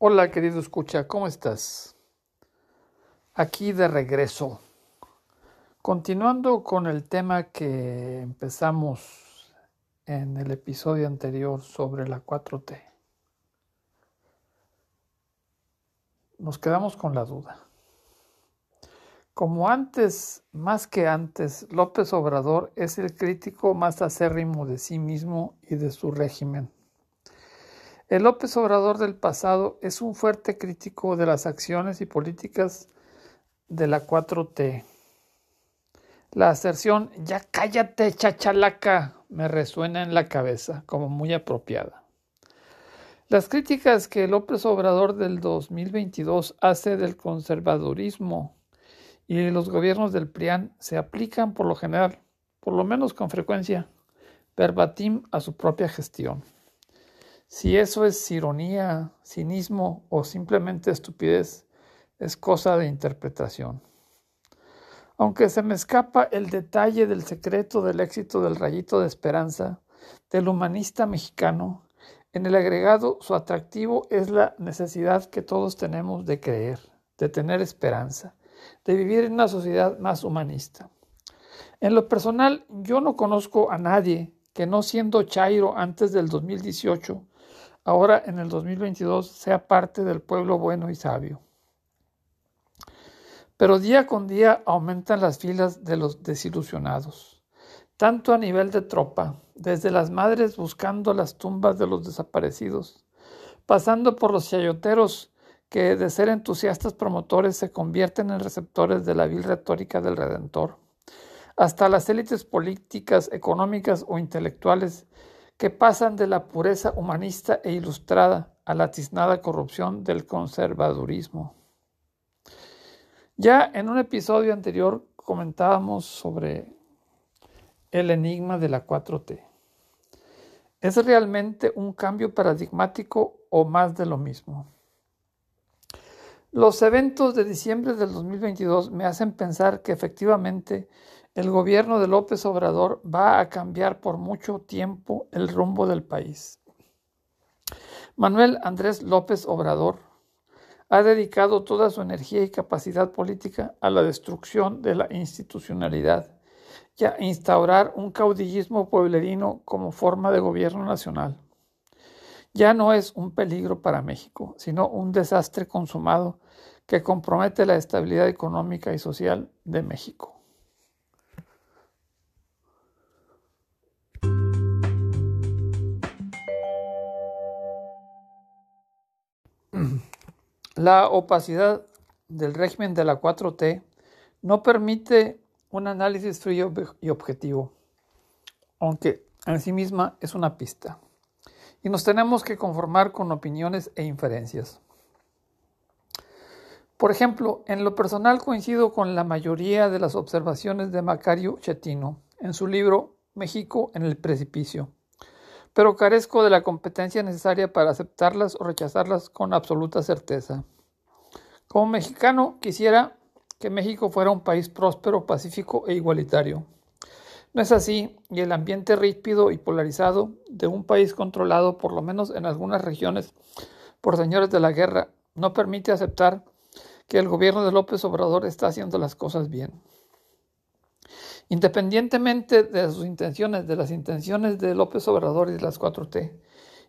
Hola querido escucha, ¿cómo estás? Aquí de regreso. Continuando con el tema que empezamos en el episodio anterior sobre la 4T. Nos quedamos con la duda. Como antes, más que antes, López Obrador es el crítico más acérrimo de sí mismo y de su régimen el López Obrador del pasado es un fuerte crítico de las acciones y políticas de la 4T. La aserción ya cállate, chachalaca, me resuena en la cabeza como muy apropiada. Las críticas que López Obrador del 2022 hace del conservadurismo y los gobiernos del PRIAN se aplican por lo general, por lo menos con frecuencia, verbatim a su propia gestión. Si eso es ironía, cinismo o simplemente estupidez, es cosa de interpretación. Aunque se me escapa el detalle del secreto del éxito del rayito de esperanza del humanista mexicano, en el agregado su atractivo es la necesidad que todos tenemos de creer, de tener esperanza, de vivir en una sociedad más humanista. En lo personal, yo no conozco a nadie que no siendo Chairo antes del 2018 ahora en el 2022 sea parte del pueblo bueno y sabio. Pero día con día aumentan las filas de los desilusionados, tanto a nivel de tropa, desde las madres buscando las tumbas de los desaparecidos, pasando por los chayoteros que de ser entusiastas promotores se convierten en receptores de la vil retórica del Redentor, hasta las élites políticas, económicas o intelectuales que pasan de la pureza humanista e ilustrada a la tiznada corrupción del conservadurismo. Ya en un episodio anterior comentábamos sobre el enigma de la 4T. ¿Es realmente un cambio paradigmático o más de lo mismo? Los eventos de diciembre del 2022 me hacen pensar que efectivamente el gobierno de López Obrador va a cambiar por mucho tiempo el rumbo del país. Manuel Andrés López Obrador ha dedicado toda su energía y capacidad política a la destrucción de la institucionalidad y a instaurar un caudillismo pueblerino como forma de gobierno nacional. Ya no es un peligro para México, sino un desastre consumado que compromete la estabilidad económica y social de México. La opacidad del régimen de la 4T no permite un análisis frío y objetivo, aunque en sí misma es una pista. Y nos tenemos que conformar con opiniones e inferencias. Por ejemplo, en lo personal coincido con la mayoría de las observaciones de Macario Chetino en su libro México en el precipicio, pero carezco de la competencia necesaria para aceptarlas o rechazarlas con absoluta certeza. Como mexicano, quisiera que México fuera un país próspero, pacífico e igualitario. No es así, y el ambiente ríspido y polarizado de un país controlado, por lo menos en algunas regiones, por señores de la guerra, no permite aceptar que el gobierno de López Obrador está haciendo las cosas bien. Independientemente de sus intenciones, de las intenciones de López Obrador y de las 4T,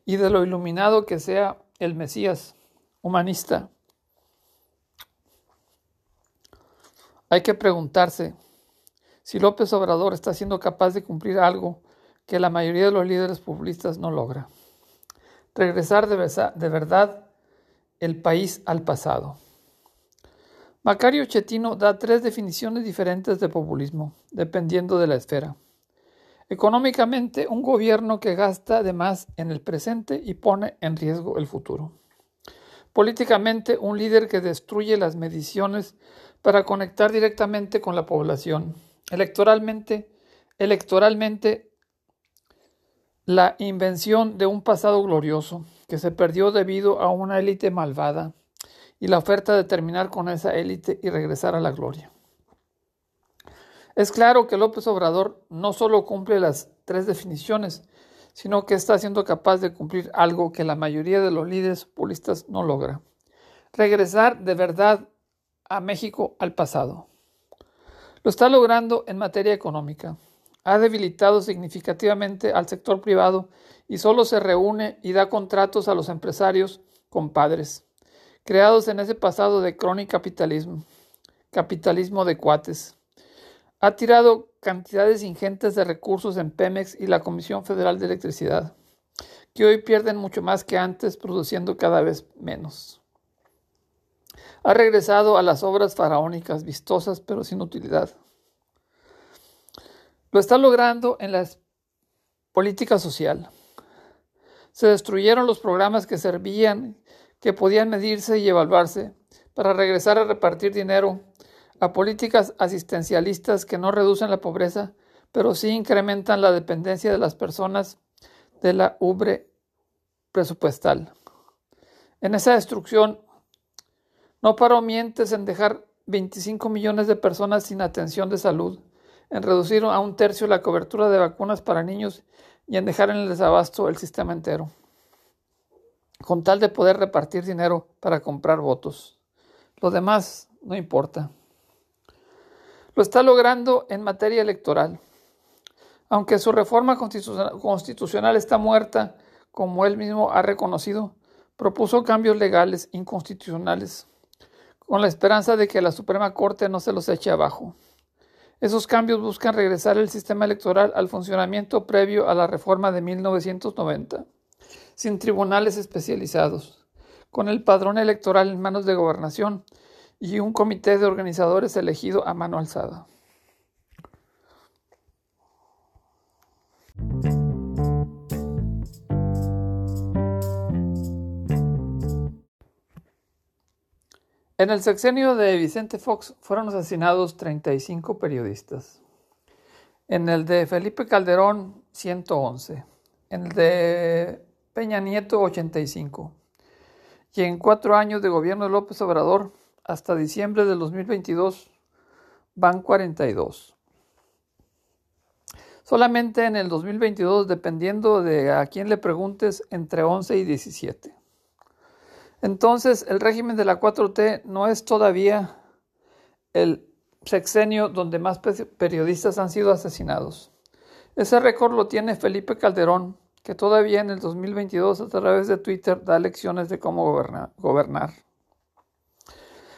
y de lo iluminado que sea el Mesías humanista, hay que preguntarse si López Obrador está siendo capaz de cumplir algo que la mayoría de los líderes populistas no logra. Regresar de, de verdad el país al pasado. Macario Chetino da tres definiciones diferentes de populismo, dependiendo de la esfera. Económicamente, un gobierno que gasta de más en el presente y pone en riesgo el futuro. Políticamente, un líder que destruye las mediciones para conectar directamente con la población. Electoralmente, electoralmente, la invención de un pasado glorioso que se perdió debido a una élite malvada y la oferta de terminar con esa élite y regresar a la gloria. Es claro que López Obrador no solo cumple las tres definiciones, sino que está siendo capaz de cumplir algo que la mayoría de los líderes populistas no logra. Regresar de verdad a México al pasado. Lo está logrando en materia económica. Ha debilitado significativamente al sector privado y solo se reúne y da contratos a los empresarios compadres, creados en ese pasado de crónico capitalismo, capitalismo de cuates. Ha tirado cantidades ingentes de recursos en Pemex y la Comisión Federal de Electricidad, que hoy pierden mucho más que antes, produciendo cada vez menos. Ha regresado a las obras faraónicas, vistosas pero sin utilidad. Lo está logrando en la política social. Se destruyeron los programas que servían, que podían medirse y evaluarse, para regresar a repartir dinero a políticas asistencialistas que no reducen la pobreza, pero sí incrementan la dependencia de las personas de la ubre presupuestal. En esa destrucción no paró mientes en dejar 25 millones de personas sin atención de salud, en reducir a un tercio la cobertura de vacunas para niños y en dejar en el desabasto el sistema entero, con tal de poder repartir dinero para comprar votos. Lo demás no importa. Lo está logrando en materia electoral. Aunque su reforma constitucional está muerta, como él mismo ha reconocido, propuso cambios legales inconstitucionales con la esperanza de que la Suprema Corte no se los eche abajo. Esos cambios buscan regresar el sistema electoral al funcionamiento previo a la reforma de 1990, sin tribunales especializados, con el padrón electoral en manos de gobernación y un comité de organizadores elegido a mano alzada. En el sexenio de Vicente Fox fueron asesinados 35 periodistas. En el de Felipe Calderón, 111. En el de Peña Nieto, 85. Y en cuatro años de gobierno de López Obrador, hasta diciembre de 2022, van 42. Solamente en el 2022, dependiendo de a quién le preguntes, entre 11 y 17. Entonces, el régimen de la 4T no es todavía el sexenio donde más periodistas han sido asesinados. Ese récord lo tiene Felipe Calderón, que todavía en el 2022 a través de Twitter da lecciones de cómo gobernar.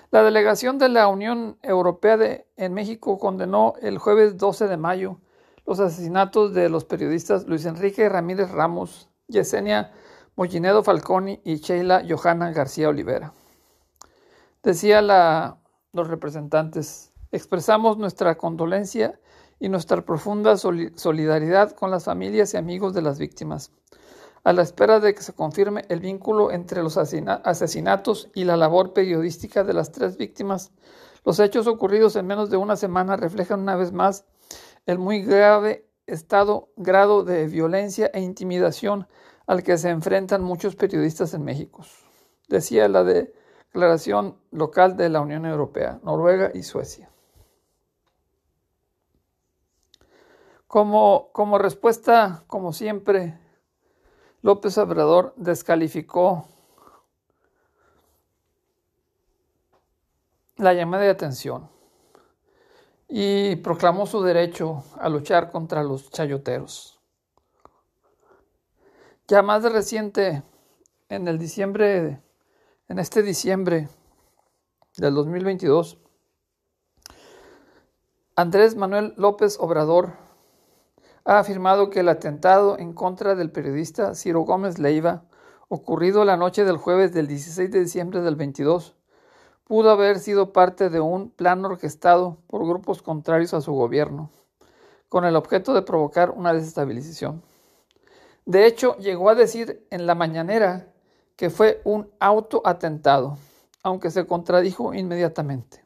La delegación de la Unión Europea en México condenó el jueves 12 de mayo los asesinatos de los periodistas Luis Enrique Ramírez Ramos, Yesenia Mollinedo Falconi y Sheila Johanna García Olivera. Decía los representantes, expresamos nuestra condolencia y nuestra profunda solidaridad con las familias y amigos de las víctimas, a la espera de que se confirme el vínculo entre los asesinatos y la labor periodística de las tres víctimas. Los hechos ocurridos en menos de una semana reflejan una vez más el muy grave estado, grado de violencia e intimidación al que se enfrentan muchos periodistas en México, decía la declaración local de la Unión Europea, Noruega y Suecia. Como, como respuesta, como siempre, López Obrador descalificó la llamada de atención y proclamó su derecho a luchar contra los chayoteros. Ya más de reciente, en el diciembre, en este diciembre del 2022, Andrés Manuel López Obrador ha afirmado que el atentado en contra del periodista Ciro Gómez Leiva, ocurrido la noche del jueves del 16 de diciembre del 22, pudo haber sido parte de un plan orquestado por grupos contrarios a su gobierno, con el objeto de provocar una desestabilización. De hecho, llegó a decir en la mañanera que fue un autoatentado, aunque se contradijo inmediatamente.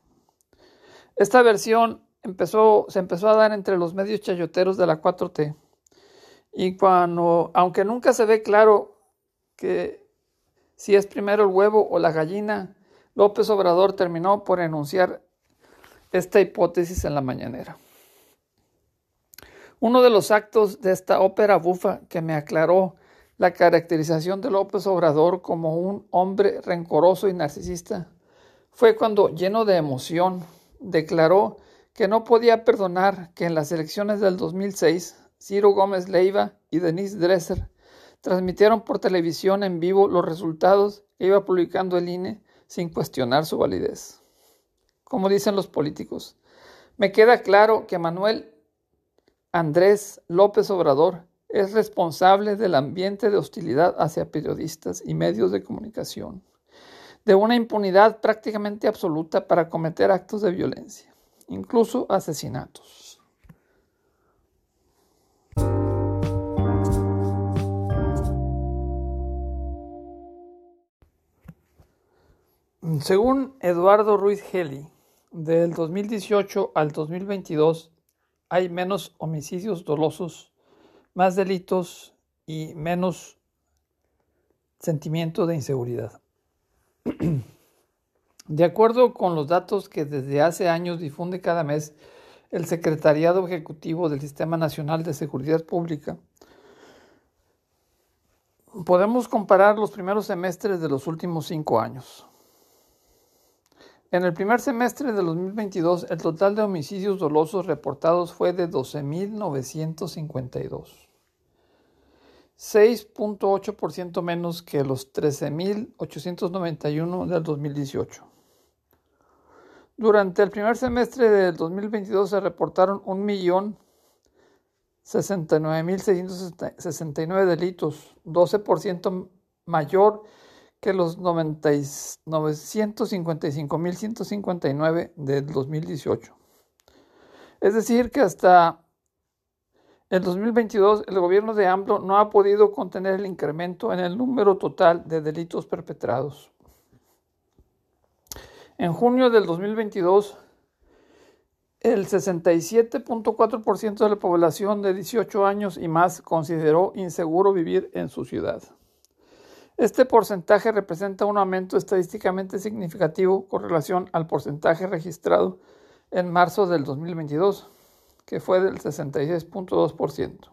Esta versión empezó, se empezó a dar entre los medios chayoteros de la 4T. Y cuando, aunque nunca se ve claro que si es primero el huevo o la gallina, López Obrador terminó por enunciar esta hipótesis en la mañanera. Uno de los actos de esta ópera bufa que me aclaró la caracterización de López Obrador como un hombre rencoroso y narcisista fue cuando, lleno de emoción, declaró que no podía perdonar que en las elecciones del 2006 Ciro Gómez Leiva y Denise Dresser transmitieron por televisión en vivo los resultados que iba publicando el INE sin cuestionar su validez. Como dicen los políticos, me queda claro que Manuel Andrés López Obrador es responsable del ambiente de hostilidad hacia periodistas y medios de comunicación, de una impunidad prácticamente absoluta para cometer actos de violencia, incluso asesinatos. Según Eduardo Ruiz Geli, del 2018 al 2022 hay menos homicidios dolosos, más delitos y menos sentimiento de inseguridad. De acuerdo con los datos que desde hace años difunde cada mes el Secretariado Ejecutivo del Sistema Nacional de Seguridad Pública, podemos comparar los primeros semestres de los últimos cinco años. En el primer semestre de 2022, el total de homicidios dolosos reportados fue de 12.952, 6.8% menos que los 13.891 del 2018. Durante el primer semestre del 2022 se reportaron 1.069.669 delitos, 12% mayor que los 955.159 del 2018. Es decir, que hasta el 2022 el gobierno de AMLO no ha podido contener el incremento en el número total de delitos perpetrados. En junio del 2022, el 67.4% de la población de 18 años y más consideró inseguro vivir en su ciudad. Este porcentaje representa un aumento estadísticamente significativo con relación al porcentaje registrado en marzo del 2022, que fue del 66.2%.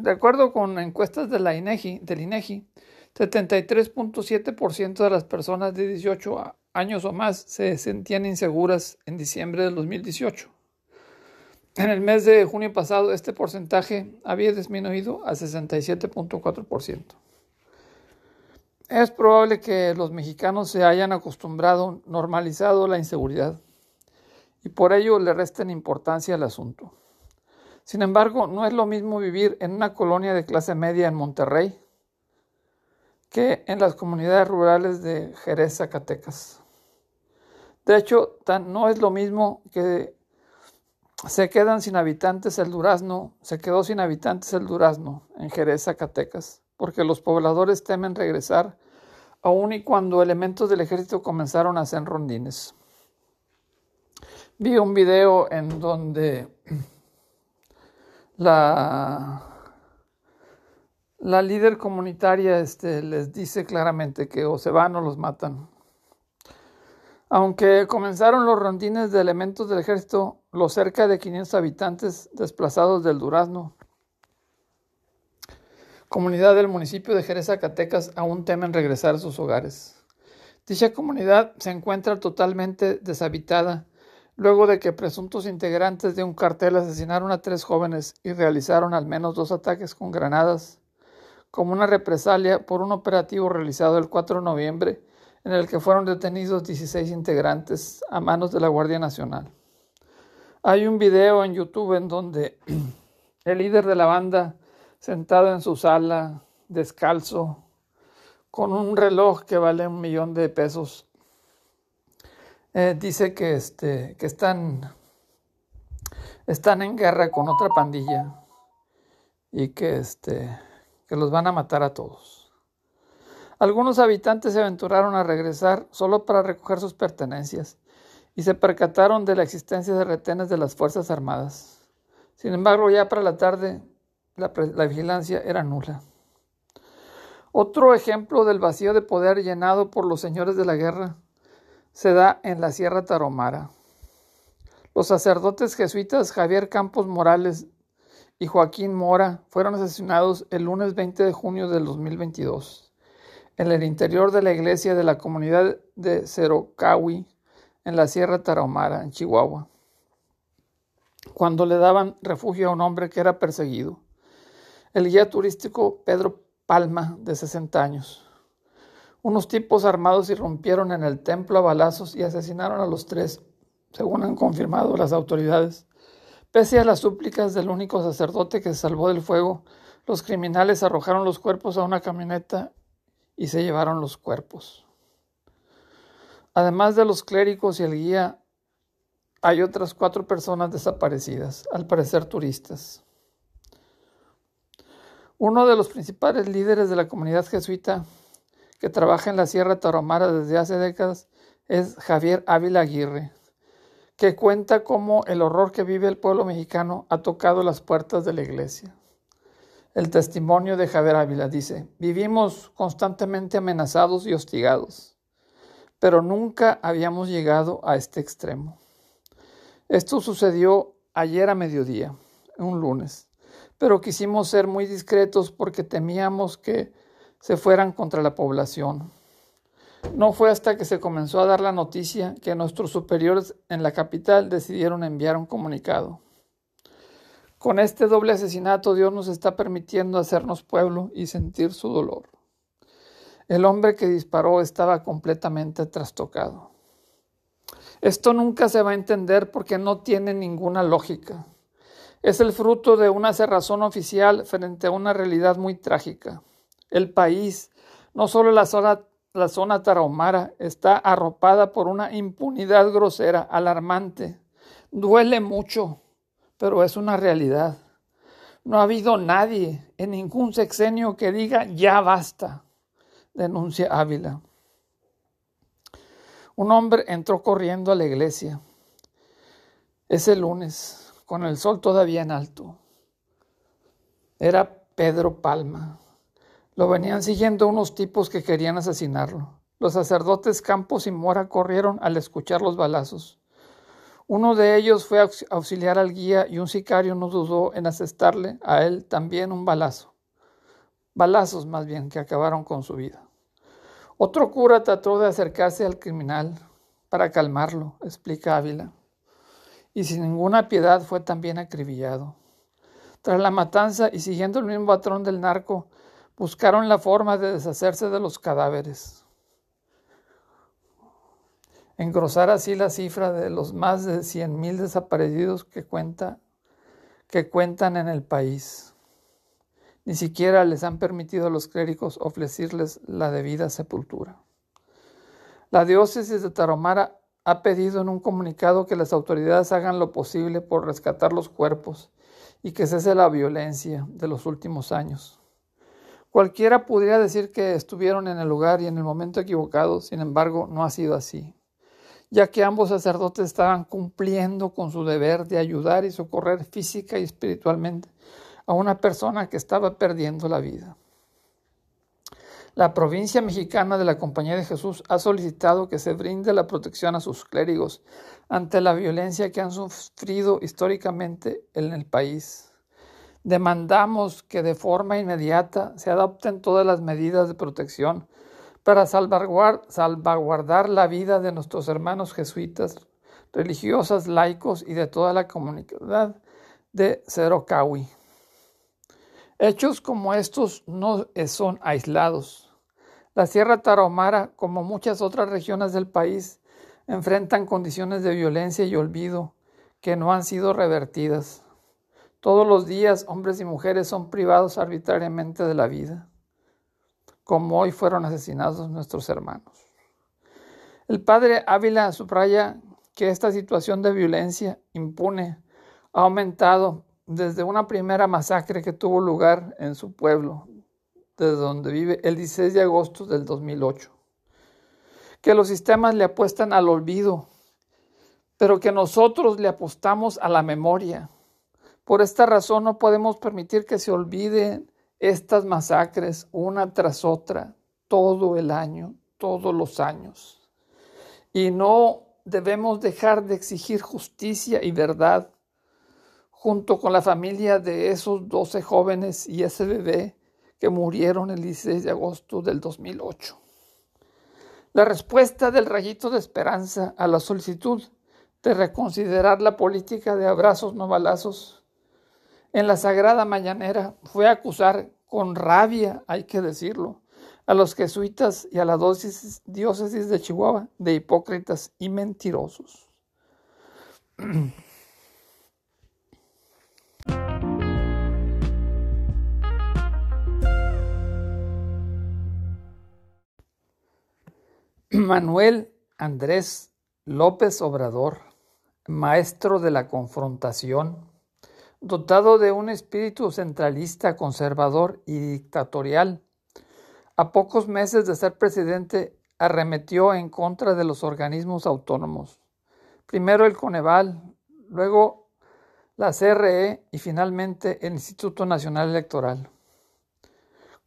De acuerdo con encuestas de INEGI, del INEGI, 73.7% de las personas de 18 años o más se sentían inseguras en diciembre del 2018. En el mes de junio pasado, este porcentaje había disminuido a 67.4%. Es probable que los mexicanos se hayan acostumbrado, normalizado la inseguridad y por ello le resten importancia al asunto. Sin embargo, no es lo mismo vivir en una colonia de clase media en Monterrey que en las comunidades rurales de Jerez, Zacatecas. De hecho, no es lo mismo que se quedan sin habitantes el Durazno, se quedó sin habitantes el Durazno en Jerez, Zacatecas porque los pobladores temen regresar, aun y cuando elementos del ejército comenzaron a hacer rondines. Vi un video en donde la, la líder comunitaria este, les dice claramente que o se van o los matan. Aunque comenzaron los rondines de elementos del ejército, los cerca de 500 habitantes desplazados del Durazno comunidad del municipio de Jerez, Zacatecas, aún temen regresar a sus hogares. Dicha comunidad se encuentra totalmente deshabitada luego de que presuntos integrantes de un cartel asesinaron a tres jóvenes y realizaron al menos dos ataques con granadas, como una represalia por un operativo realizado el 4 de noviembre en el que fueron detenidos 16 integrantes a manos de la Guardia Nacional. Hay un video en YouTube en donde el líder de la banda sentado en su sala, descalzo, con un reloj que vale un millón de pesos. Eh, dice que, este, que están, están en guerra con otra pandilla y que, este, que los van a matar a todos. Algunos habitantes se aventuraron a regresar solo para recoger sus pertenencias y se percataron de la existencia de retenes de las Fuerzas Armadas. Sin embargo, ya para la tarde la, vigilancia era nula. Otro ejemplo del vacío de poder llenado por los señores de la guerra se da en la Sierra Taromara. Los sacerdotes jesuitas Javier Campos Morales y Joaquín Mora fueron asesinados el lunes 20 de junio del 2022 en el interior de la iglesia de la comunidad de Cerocawi, en la Sierra Tarahumara, en Chihuahua, cuando le daban refugio a un hombre que era perseguido. El guía turístico Pedro Palma, de 60 años. Unos tipos armados irrumpieron en el templo a balazos y asesinaron a los tres según han confirmado las autoridades. Pese a las súplicas del único sacerdote que se salvó del fuego, los criminales arrojaron los cuerpos a una camioneta y se llevaron los cuerpos. Además de los clérigos y el guía, hay otras cuatro personas desaparecidas, al parecer turistas. Uno de los principales líderes de la comunidad jesuita que trabaja en la Sierra Tarahumara desde hace décadas es Javier Ávila Aguirre, que cuenta cómo el horror que vive el pueblo mexicano ha tocado las puertas de la iglesia. El testimonio de Javier Ávila dice, vivimos constantemente amenazados y hostigados, pero nunca habíamos llegado a este extremo. Esto sucedió ayer a mediodía, un lunes, pero quisimos ser muy discretos porque temíamos que se fueran contra la población. No fue hasta que se comenzó a dar la noticia que nuestros superiores en la capital decidieron enviar un comunicado. Con este doble asesinato Dios nos está permitiendo hacernos pueblo y sentir su dolor. El hombre que disparó estaba completamente trastocado. Esto nunca se va a entender porque no tiene ninguna lógica. Es el fruto de una cerrazón oficial frente a una realidad muy trágica. El país, no solo la zona la zona tarahumara está arropada por una impunidad grosera, alarmante. Duele mucho, pero es una realidad. No ha habido nadie en ningún sexenio que diga ya basta, denuncia Ávila. Un hombre entró corriendo a la iglesia ese lunes, con el sol todavía en alto. Era Pedro Palma. Lo venían siguiendo unos tipos que querían asesinarlo. Los sacerdotes Campos y Mora corrieron al escuchar los balazos. Uno de ellos fue a auxiliar al guía y un sicario no dudó en asestarle a él también un balazo. Balazos más bien que acabaron con su vida. Otro cura trató de acercarse al criminal para calmarlo, explica Ávila, y sin ninguna piedad fue también acribillado. Tras la matanza y siguiendo el mismo patrón del narco, buscaron la forma de deshacerse de los cadáveres. Engrosar así la cifra de los más de 100.000 desaparecidos que, cuenta, que cuentan en el país. Ni siquiera les han permitido a los clérigos ofrecerles la debida sepultura. La diócesis de Taromara ha pedido en un comunicado que las autoridades hagan lo posible por rescatar los cuerpos y que cese la violencia de los últimos años. Cualquiera podría decir que estuvieron en el lugar y en el momento equivocado, sin embargo, no ha sido así, ya que ambos sacerdotes estaban cumpliendo con su deber de ayudar y socorrer física y espiritualmente a una persona que estaba perdiendo la vida. La provincia mexicana de la Compañía de Jesús ha solicitado que se brinde la protección a sus clérigos ante la violencia que han sufrido históricamente en el país. Demandamos que de forma inmediata se adopten todas las medidas de protección para salvaguardar la vida de nuestros hermanos jesuitas, religiosas, laicos y de toda la comunidad de Cerocawi. Hechos como estos no son aislados. La Sierra Tarahumara, como muchas otras regiones del país, enfrentan condiciones de violencia y olvido que no han sido revertidas. Todos los días hombres y mujeres son privados arbitrariamente de la vida, como hoy fueron asesinados nuestros hermanos. El padre Ávila subraya que esta situación de violencia impune ha aumentado desde una primera masacre que tuvo lugar en su pueblo, desde donde vive, el 16 de agosto del 2008. Que los sistemas le apuestan al olvido, pero que nosotros le apostamos a la memoria por esta razón no podemos permitir que se olviden estas masacres una tras otra todo el año, todos los años. Y no debemos dejar de exigir justicia y verdad junto con la familia de esos 12 jóvenes y ese bebé que murieron el 16 de agosto del 2008. La respuesta del rayito de esperanza a la solicitud de reconsiderar la política de abrazos no balazos en la sagrada mañanera fue acusar con rabia, hay que decirlo, a los jesuitas y a la diócesis de Chihuahua de hipócritas y mentirosos. Manuel Andrés López Obrador, maestro de la confrontación, dotado de un espíritu centralista, conservador y dictatorial, a pocos meses de ser presidente, arremetió en contra de los organismos autónomos. Primero el Coneval, luego la CRE y finalmente el Instituto Nacional Electoral.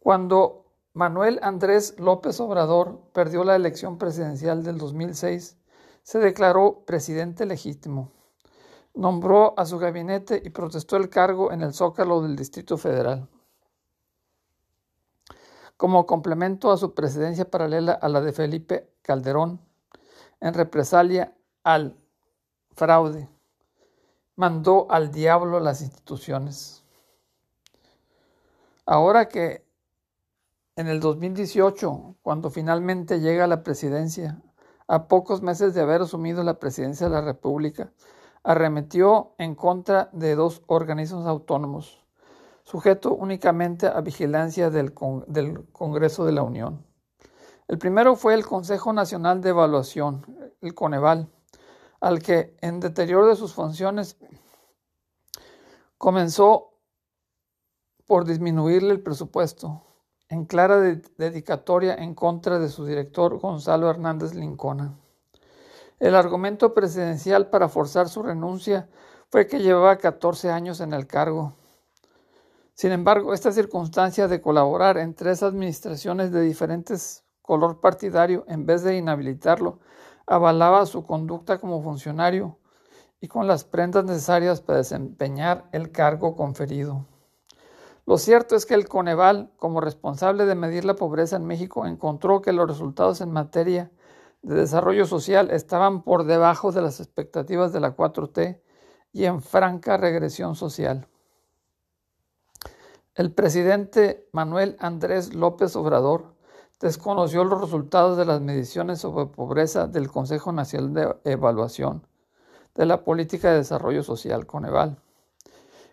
Cuando Manuel Andrés López Obrador perdió la elección presidencial del 2006, se declaró presidente legítimo. Nombró a su gabinete y protestó el cargo en el Zócalo del Distrito Federal como complemento a su presidencia paralela a la de Felipe Calderón, en represalia al fraude, mandó al diablo las instituciones. Ahora que en el 2018, cuando finalmente llega a la presidencia, a pocos meses de haber asumido la presidencia de la República, arremetió en contra de dos organismos autónomos, sujeto únicamente a vigilancia del, Congreso de la Unión. El primero fue el Consejo Nacional de Evaluación, el Coneval, al que, en deterioro de sus funciones, comenzó por disminuirle el presupuesto, en clara dedicatoria en contra de su director Gonzalo Hernández Lincona. El argumento presidencial para forzar su renuncia fue que llevaba 14 años en el cargo sin embargo, esta circunstancia de colaborar en tres administraciones de diferentes color partidario, en vez de inhabilitarlo, avalaba su conducta como funcionario y con las prendas necesarias para desempeñar el cargo conferido. Lo cierto es que el Coneval, como responsable de medir la pobreza en México, encontró que los resultados en materia de desarrollo social estaban por debajo de las expectativas de la 4T y en franca regresión social. El presidente Manuel Andrés López Obrador desconoció los resultados de las mediciones sobre pobreza del Consejo Nacional de Evaluación de la Política de Desarrollo Social, Coneval,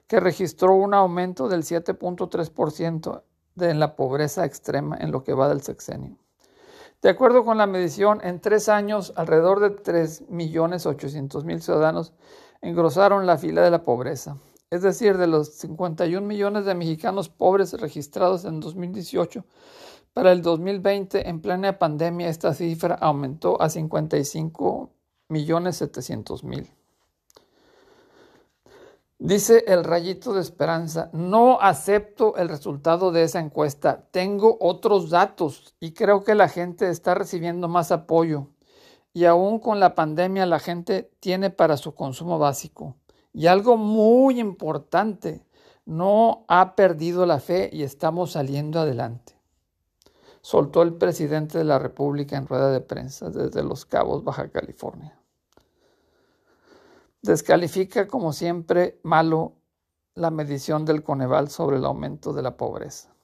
que registró un aumento del 7.3% de la pobreza extrema en lo que va del sexenio. De acuerdo con la medición, en tres años, alrededor de 3.800.000 ciudadanos engrosaron la fila de la pobreza es decir, de los 51 millones de mexicanos pobres registrados en 2018, para el 2020, en plena pandemia, esta cifra aumentó a 55 millones 700 mil. Dice el rayito de esperanza, no acepto el resultado de esa encuesta, tengo otros datos y creo que la gente está recibiendo más apoyo y aún con la pandemia la gente tiene para su consumo básico. Y algo muy importante, no ha perdido la fe y estamos saliendo adelante. Soltó el presidente de la República en rueda de prensa desde Los Cabos, Baja California. Descalifica, como siempre, malo la medición del Coneval sobre el aumento de la pobreza.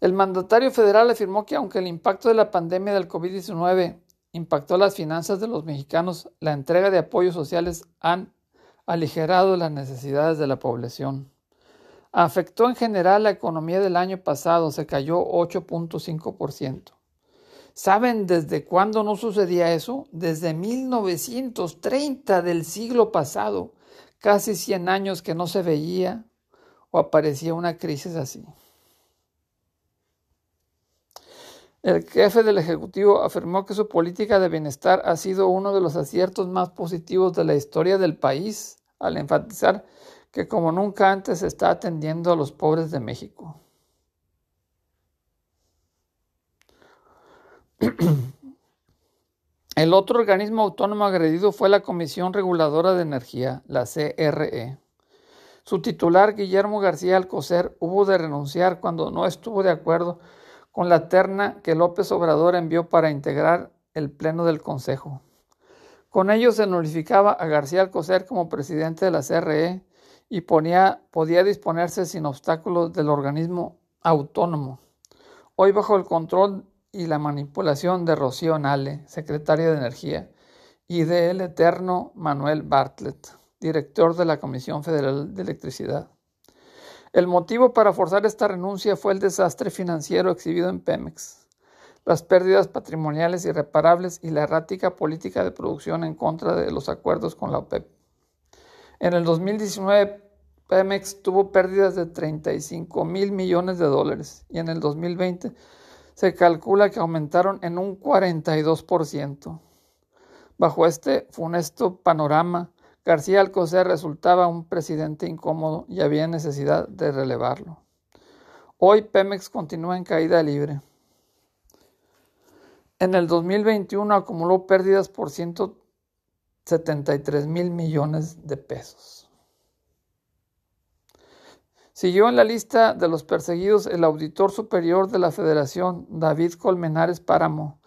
El mandatario federal afirmó que aunque el impacto de la pandemia del COVID-19 impactó las finanzas de los mexicanos, la entrega de apoyos sociales han aligerado las necesidades de la población. Afectó en general la economía del año pasado, se cayó 8.5%. ¿Saben desde cuándo no sucedía eso? Desde 1930 del siglo pasado, casi 100 años que no se veía o aparecía una crisis así. El jefe del Ejecutivo afirmó que su política de bienestar ha sido uno de los aciertos más positivos de la historia del país, al enfatizar que como nunca antes se está atendiendo a los pobres de México. El otro organismo autónomo agredido fue la Comisión Reguladora de Energía, la CRE. Su titular, Guillermo García Alcocer, hubo de renunciar cuando no estuvo de acuerdo con la terna que López Obrador envió para integrar el Pleno del Consejo. Con ello se notificaba a García Alcocer como presidente de la CRE y podía disponerse sin obstáculos del organismo autónomo, hoy bajo el control y la manipulación de Rocío Nale, secretaria de Energía, y del eterno Manuel Bartlett, director de la Comisión Federal de Electricidad. El motivo para forzar esta renuncia fue el desastre financiero exhibido en Pemex, las pérdidas patrimoniales irreparables y la errática política de producción en contra de los acuerdos con la OPEP. En el 2019, Pemex tuvo pérdidas de 35 mil millones de dólares y en el 2020 se calcula que aumentaron en un 42%. Bajo este funesto panorama, García Alcocer resultaba un presidente incómodo y había necesidad de relevarlo. Hoy Pemex continúa en caída libre. En el 2021 acumuló pérdidas por 173 mil millones de pesos. Siguió en la lista de los perseguidos el auditor superior de la Federación, David Colmenares Páramo,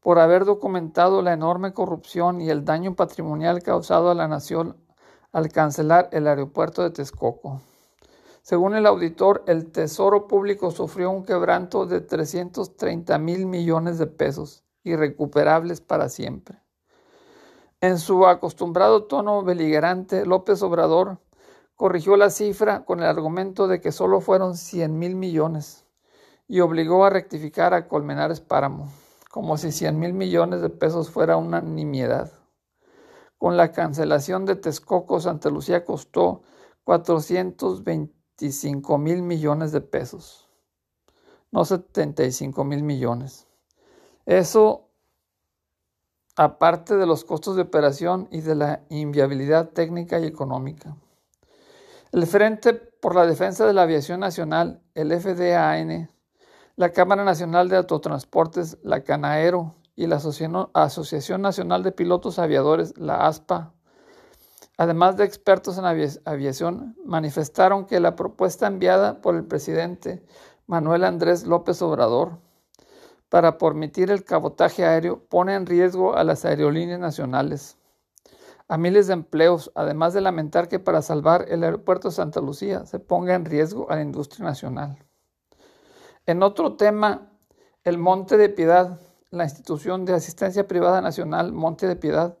por haber documentado la enorme corrupción y el daño patrimonial causado a la nación al cancelar el aeropuerto de Texcoco. Según el auditor, el Tesoro Público sufrió un quebranto de 330 mil millones de pesos, irrecuperables para siempre. En su acostumbrado tono beligerante, López Obrador corrigió la cifra con el argumento de que solo fueron 100 mil millones y obligó a rectificar a Colmenares Páramo, como si 100 mil millones de pesos fuera una nimiedad. Con la cancelación de Texcoco, Santa Lucía costó 425 mil millones de pesos, no 75 mil millones. Eso aparte de los costos de operación y de la inviabilidad técnica y económica. El Frente por la Defensa de la Aviación Nacional, el FDAN, la Cámara Nacional de Autotransportes, la CANAERO y la Asociación Nacional de Pilotos Aviadores, la ASPA, además de expertos en aviación, manifestaron que la propuesta enviada por el presidente Manuel Andrés López Obrador para permitir el cabotaje aéreo pone en riesgo a las aerolíneas nacionales a miles de empleos, además de lamentar que para salvar el aeropuerto de Santa Lucía se ponga en riesgo a la industria nacional. En otro tema, el Monte de Piedad, la institución de asistencia privada nacional Monte de Piedad,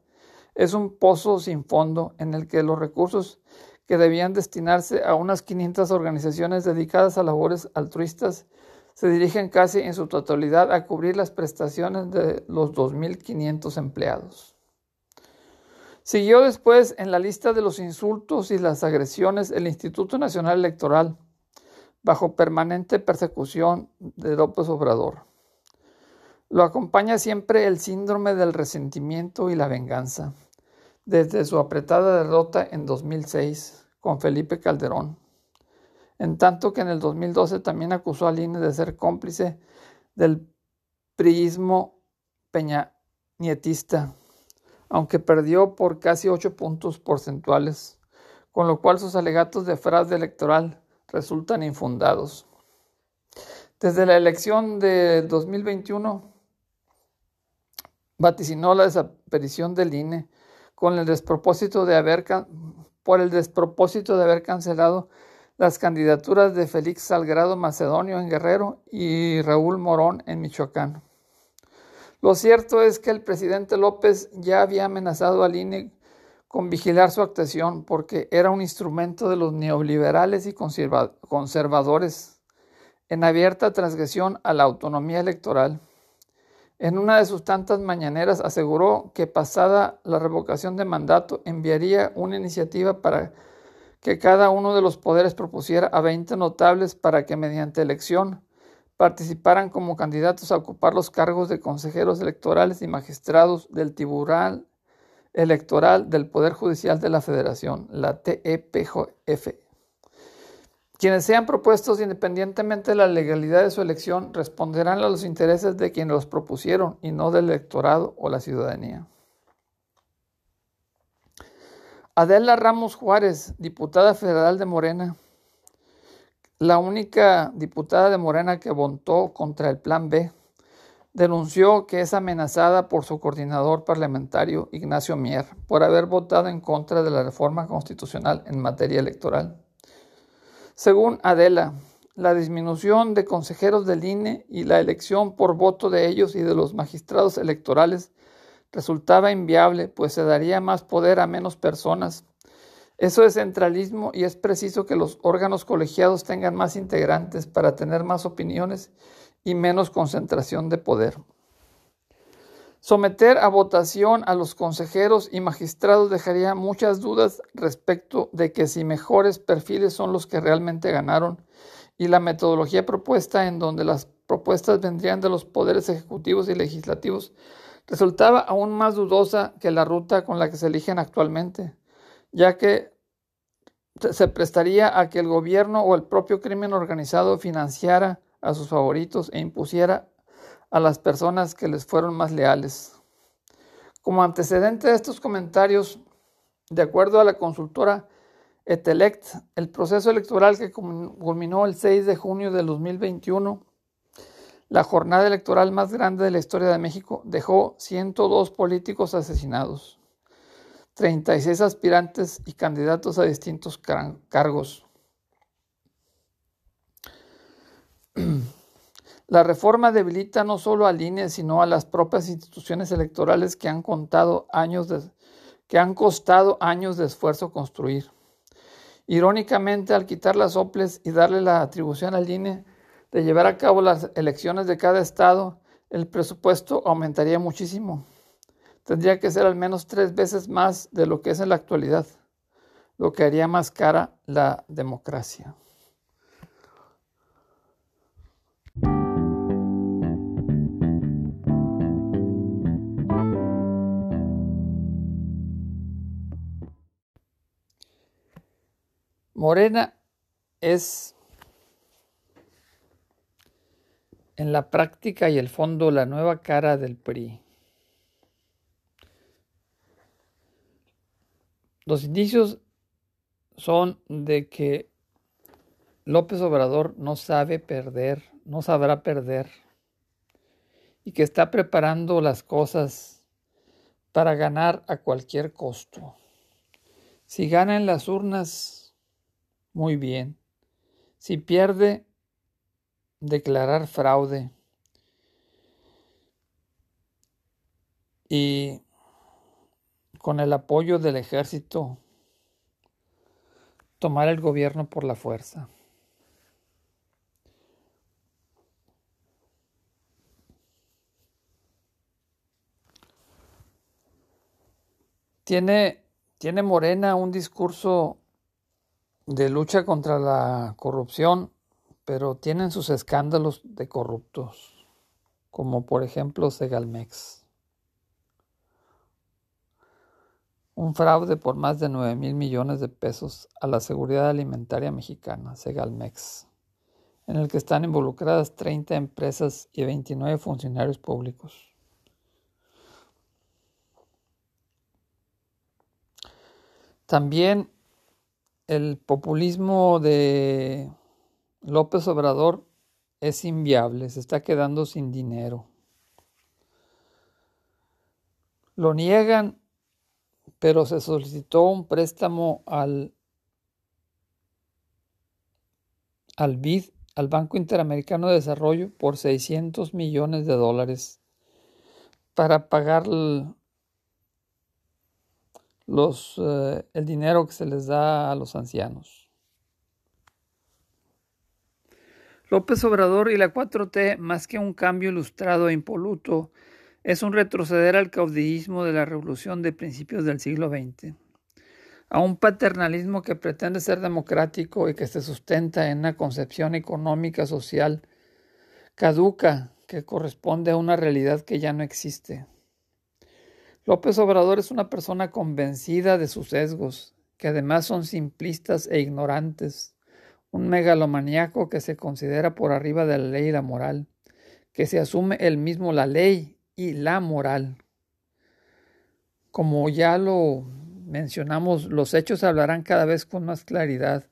es un pozo sin fondo en el que los recursos que debían destinarse a unas 500 organizaciones dedicadas a labores altruistas se dirigen casi en su totalidad a cubrir las prestaciones de los 2.500 empleados. Siguió después en la lista de los insultos y las agresiones el Instituto Nacional Electoral, bajo permanente persecución de López Obrador. Lo acompaña siempre el síndrome del resentimiento y la venganza, desde su apretada derrota en 2006 con Felipe Calderón, en tanto que en el 2012 también acusó al INE de ser cómplice del priismo peñanietista aunque perdió por casi ocho puntos porcentuales, con lo cual sus alegatos de fraude electoral resultan infundados. Desde la elección de 2021, vaticinó la desaparición del INE con el despropósito de haber, por el despropósito de haber cancelado las candidaturas de Félix Salgrado Macedonio en Guerrero y Raúl Morón en Michoacán. Lo cierto es que el presidente López ya había amenazado al INE con vigilar su actuación porque era un instrumento de los neoliberales y conservadores en abierta transgresión a la autonomía electoral. En una de sus tantas mañaneras aseguró que pasada la revocación de mandato enviaría una iniciativa para que cada uno de los poderes propusiera a 20 notables para que mediante elección participaran como candidatos a ocupar los cargos de consejeros electorales y magistrados del Tribunal Electoral del Poder Judicial de la Federación, la TEPJF, Quienes sean propuestos independientemente de la legalidad de su elección responderán a los intereses de quienes los propusieron y no del electorado o la ciudadanía. Adela Ramos Juárez, diputada federal de Morena, la única diputada de Morena que votó contra el Plan B, denunció que es amenazada por su coordinador parlamentario, Ignacio Mier, por haber votado en contra de la reforma constitucional en materia electoral. Según Adela, la disminución de consejeros del INE y la elección por voto de ellos y de los magistrados electorales resultaba inviable, pues se daría más poder a menos personas. Eso es centralismo y es preciso que los órganos colegiados tengan más integrantes para tener más opiniones y menos concentración de poder. Someter a votación a los consejeros y magistrados dejaría muchas dudas respecto de que si mejores perfiles son los que realmente ganaron y la metodología propuesta en donde las propuestas vendrían de los poderes ejecutivos y legislativos resultaba aún más dudosa que la ruta con la que se eligen actualmente, ya que se prestaría a que el gobierno o el propio crimen organizado financiara a sus favoritos e impusiera a las personas que les fueron más leales. Como antecedente de estos comentarios, de acuerdo a la consultora Etelect, el proceso electoral que culminó el 6 de junio de 2021, la jornada electoral más grande de la historia de México, dejó 102 políticos asesinados, 36 aspirantes y candidatos a distintos cargos. La reforma debilita no solo al INE, sino a las propias instituciones electorales que han, contado años que han costado años de esfuerzo construir. Irónicamente, al quitar las OPLES y darle la atribución al INE de llevar a cabo las elecciones de cada estado, el presupuesto aumentaría muchísimo. Tendría que ser al menos tres veces más de lo que es en la actualidad, lo que haría más cara la democracia. Morena es en la práctica y el fondo la nueva cara del PRI. Los indicios son de que López Obrador no sabe perder, no sabrá perder y que está preparando las cosas para ganar a cualquier costo. Si gana en las urnas, muy bien. Si pierde, declarar fraude. Y con el apoyo del ejército, tomar el gobierno por la fuerza. Tiene, tiene Morena un discurso de lucha contra la corrupción, pero tienen sus escándalos de corruptos, como por ejemplo Segalmex. Un fraude por más de 9 mil millones de pesos a la seguridad alimentaria mexicana, Segalmex, en el que están involucradas 30 empresas y 29 funcionarios públicos. También el populismo de López Obrador es inviable, se está quedando sin dinero. Lo niegan, pero se solicitó un préstamo al, al BID, al Banco Interamericano de Desarrollo, por 600 millones de dólares para pagar los, eh, el dinero que se les da a los ancianos. López Obrador y la 4T, más que un cambio ilustrado e impoluto, es un retroceder al caudillismo de la revolución de principios del siglo XX, a un paternalismo que pretende ser democrático y que se sustenta en una concepción económica social caduca que corresponde a una realidad que ya no existe. López Obrador es una persona convencida de sus sesgos, que además son simplistas e ignorantes, un megalomaniaco que se considera por arriba de la ley y la moral, que se asume él mismo la ley y la moral. Como ya lo mencionamos, los hechos hablarán cada vez con más claridad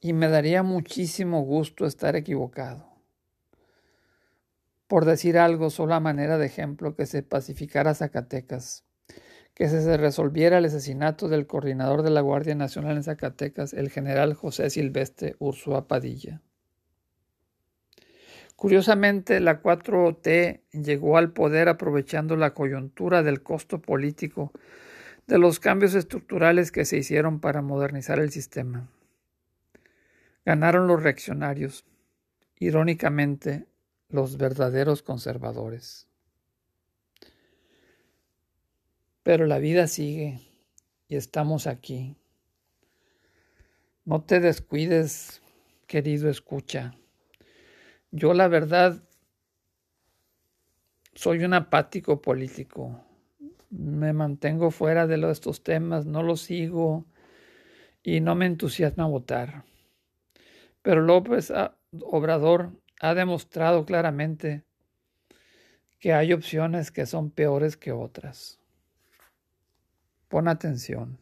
y me daría muchísimo gusto estar equivocado. Por decir algo, solo a manera de ejemplo, que se pacificara Zacatecas, que se resolviera el asesinato del coordinador de la Guardia Nacional en Zacatecas, el general José Silvestre Ursúa Padilla. Curiosamente, la 4T llegó al poder aprovechando la coyuntura del costo político de los cambios estructurales que se hicieron para modernizar el sistema. Ganaron los reaccionarios, irónicamente, los verdaderos conservadores. Pero la vida sigue y estamos aquí. No te descuides, querido escucha. Yo la verdad soy un apático político. Me mantengo fuera de estos temas, no los sigo y no me entusiasma votar. Pero López Obrador ha demostrado claramente que hay opciones que son peores que otras. Pon atención.